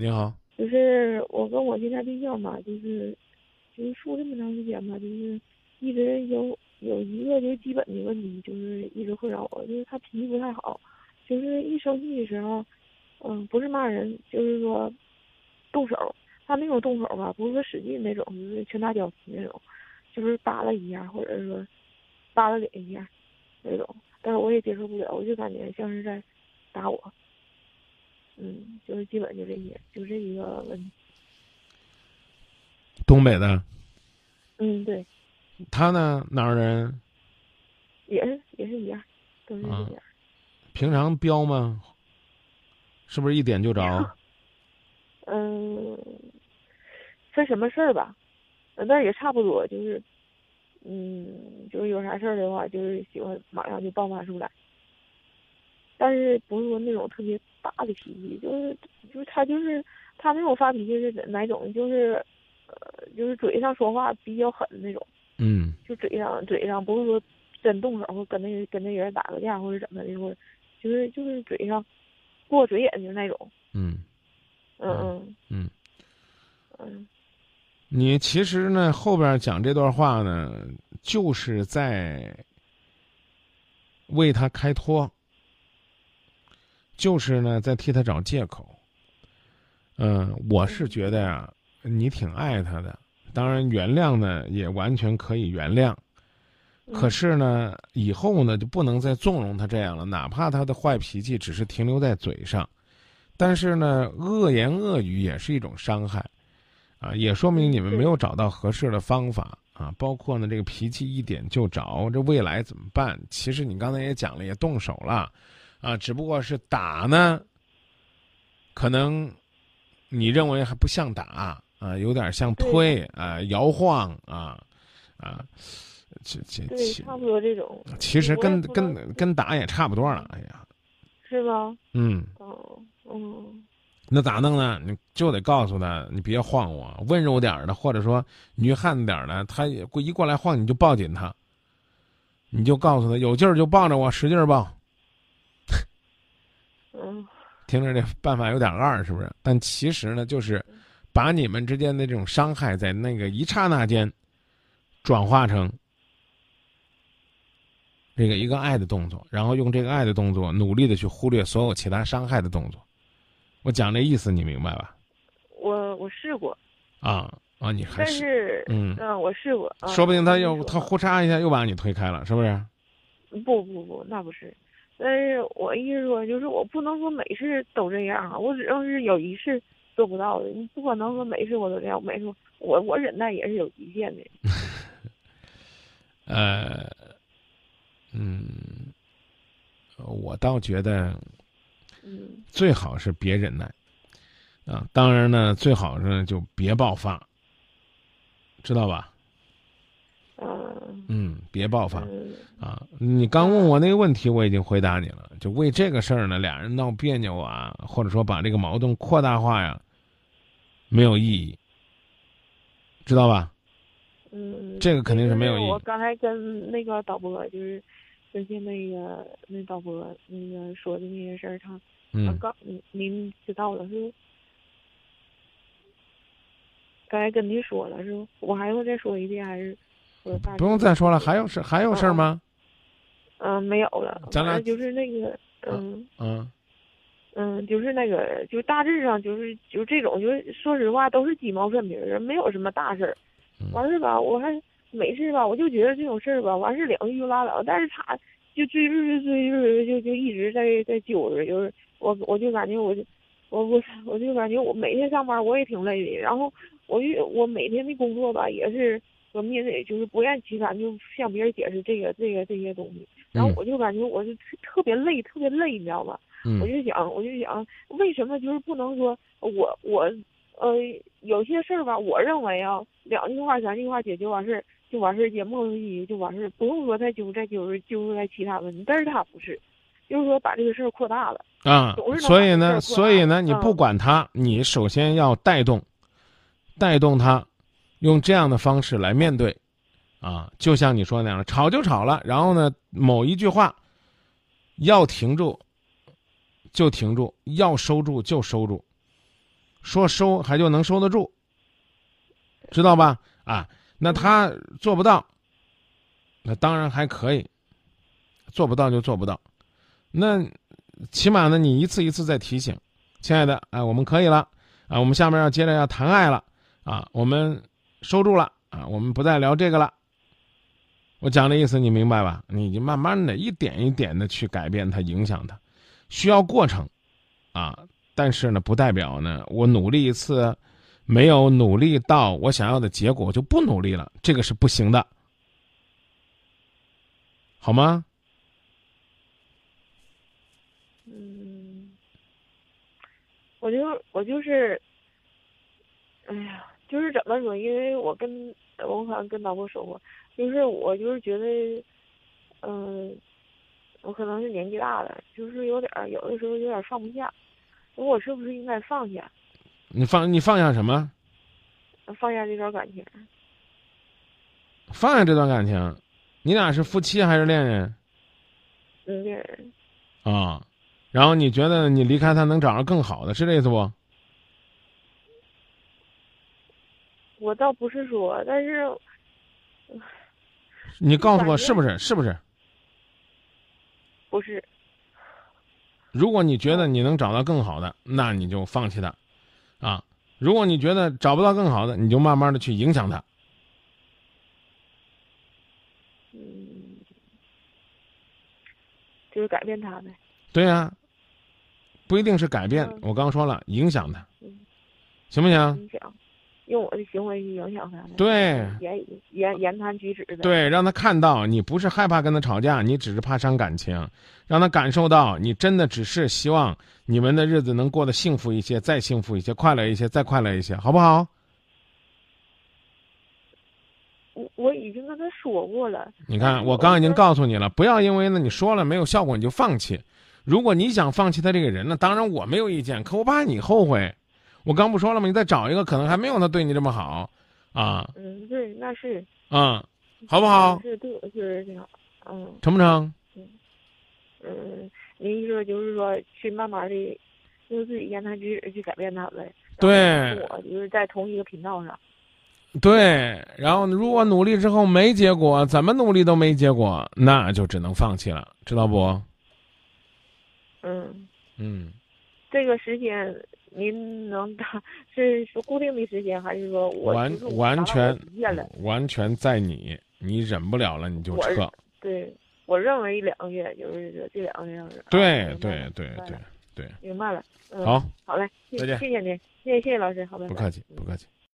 你好，就是我跟我现在对象吧，就是就是处这么长时间吧，就是一直有有一个就是基本的问题，就是一直困扰我，就是他脾气不太好，就是一生气的时候，嗯，不是骂人，就是说动手。他那种动手吧，不是说使劲那种，就是拳打脚踢那种，就是扒拉一下，或者说扒拉脸一下那种。但是我也接受不了，我就感觉像是在打我。嗯，就是基本就这些，就这一个问题。东北的，嗯，对，他呢哪儿人？也是也是一样，都是这样。平常彪吗？是不是一点就着？嗯，分什么事儿吧，那也差不多，就是，嗯，就是有啥事儿的话，就是喜欢马上就爆发出来。但是不是说那种特别大的脾气，就是就是他就是他那种发脾气是哪种？就是呃，就是嘴上说话比较狠那种。嗯。就嘴上嘴上不是说真动手或跟那跟那人打个架或者怎么的，或者就是就是嘴上过嘴瘾的那种。嗯。嗯嗯。嗯。嗯。你其实呢后边讲这段话呢，就是在为他开脱。就是呢，在替他找借口。嗯，我是觉得呀，你挺爱他的，当然原谅呢也完全可以原谅。可是呢，以后呢就不能再纵容他这样了，哪怕他的坏脾气只是停留在嘴上，但是呢，恶言恶语也是一种伤害，啊，也说明你们没有找到合适的方法啊。包括呢，这个脾气一点就着，这未来怎么办？其实你刚才也讲了，也动手了。啊，只不过是打呢，可能你认为还不像打啊，有点像推啊、摇晃啊啊，这这对，差不多这种。其实跟跟跟打也差不多了，哎呀，是吧？嗯。哦，嗯。那咋弄呢？你就得告诉他，你别晃我，温柔点的，或者说女汉子点的，他过一过来晃你就抱紧他，你就告诉他有劲儿就抱着我，使劲抱。嗯，听着这办法有点二，是不是？但其实呢，就是把你们之间的这种伤害，在那个一刹那间转化成这个一个爱的动作，然后用这个爱的动作努力的去忽略所有其他伤害的动作。我讲这意思，你明白吧？我我试过。啊啊！你还是嗯嗯，我试过。说不定他又他呼嚓一下又把你推开了，是不是？不不不，那不是。但是我意思说，就是我不能说每次都这样啊，我只要是有一次做不到的，你不可能说每次我都这样，每次我我忍耐也是有极限的。呃，嗯，我倒觉得，嗯，最好是别忍耐，啊，当然呢，最好是就别爆发，知道吧？嗯，别爆发，啊！你刚问我那个问题，我已经回答你了。就为这个事儿呢，俩人闹别扭啊，或者说把这个矛盾扩大化呀，没有意义，知道吧？嗯，这个肯定是没有意义。我刚才跟那个导播，就是最近那个那导播那个说的那些事儿，他嗯刚您知道了是不？刚才跟您说了是不？我还要再说一遍还是？不用再说了，还有事还有事儿吗？嗯，没有了。咱俩就是那个，嗯嗯嗯，就是那个，就大致上就是就这种，就是说实话都是鸡毛蒜皮儿，没有什么大事儿。完事吧，我还没事吧，我就觉得这种事儿吧，完事两句就拉倒。但是他就追追追追就就一直在在揪着，就是我我就感觉我就我我我就感觉我每天上班我也挺累的，然后我就我每天的工作吧也是。我面对就是不厌其烦就向别人解释这个这个这些东西，然后我就感觉我就特别累，特别累，你知道吗？我就想，我就想，为什么就是不能说我我呃有些事儿吧？我认为啊，两句话三句话解决完事儿就完事儿，也莫名其妙就完事儿，不用说再揪再揪揪出来其他问题。但是他不是，就是说把这个事儿扩大了啊。所以呢，所以呢，你不管他，你首先要带动，带动他。用这样的方式来面对，啊，就像你说那样，吵就吵了，然后呢，某一句话要停住就停住，要收住就收住，说收还就能收得住，知道吧？啊，那他做不到，那当然还可以，做不到就做不到，那起码呢，你一次一次在提醒，亲爱的，哎，我们可以了，啊，我们下面要接着要谈爱了，啊，我们收住了，啊，我们不再聊这个了。我讲的意思你明白吧？你就慢慢的一点一点的去改变它，影响它，需要过程，啊，但是呢，不代表呢，我努力一次，没有努力到我想要的结果，就不努力了，这个是不行的，好吗？嗯，我就我就是，哎呀，就是怎么说？因为我跟我好像跟导播说过。就是我就是觉得，嗯，我可能是年纪大了，就是有点儿，有的时候有点放不下。我是不是应该放下？你放你放下什么？放下这段感情。放下这段感情，你俩是夫妻还是恋人？嗯，恋人。啊，然后你觉得你离开他能找着更好的，是这意思不？我倒不是说，但是。你告诉我是不是？是不是？不是。如果你觉得你能找到更好的，那你就放弃他，啊！如果你觉得找不到更好的，你就慢慢的去影响他。嗯，就是改变他呗。对呀，不一定是改变。我刚说了，影响他，行不行？影响。用我的行为去影响他，对言言言谈举止的，对，让他看到你不是害怕跟他吵架，你只是怕伤感情，让他感受到你真的只是希望你们的日子能过得幸福一些，再幸福一些，快乐一些，再快乐一些，好不好？我我已经跟他说过了。你看，我刚已经告诉你了，不要因为呢你说了没有效果你就放弃。如果你想放弃他这个人呢，当然我没有意见，可我怕你后悔。我刚不说了吗？你再找一个，可能还没有他对你这么好，啊。嗯，对，那是。嗯，好不好？是对我确实挺好。嗯。成不成？嗯。嗯，您意思就是说去慢慢的用自己言谈举止去改变他呗。对。我就是在同一个频道上。对，然后如果努力之后没结果，怎么努力都没结果，那就只能放弃了，知道不？嗯。嗯。这个时间。您能打是说固定的时间，还是说我完完全完全在你，你忍不了了你就撤。对，我认为两个月就是这两个月。对对对对对。明白了。好，好嘞，再见，谢谢您，谢谢谢谢老师，好的。不客气，不客气。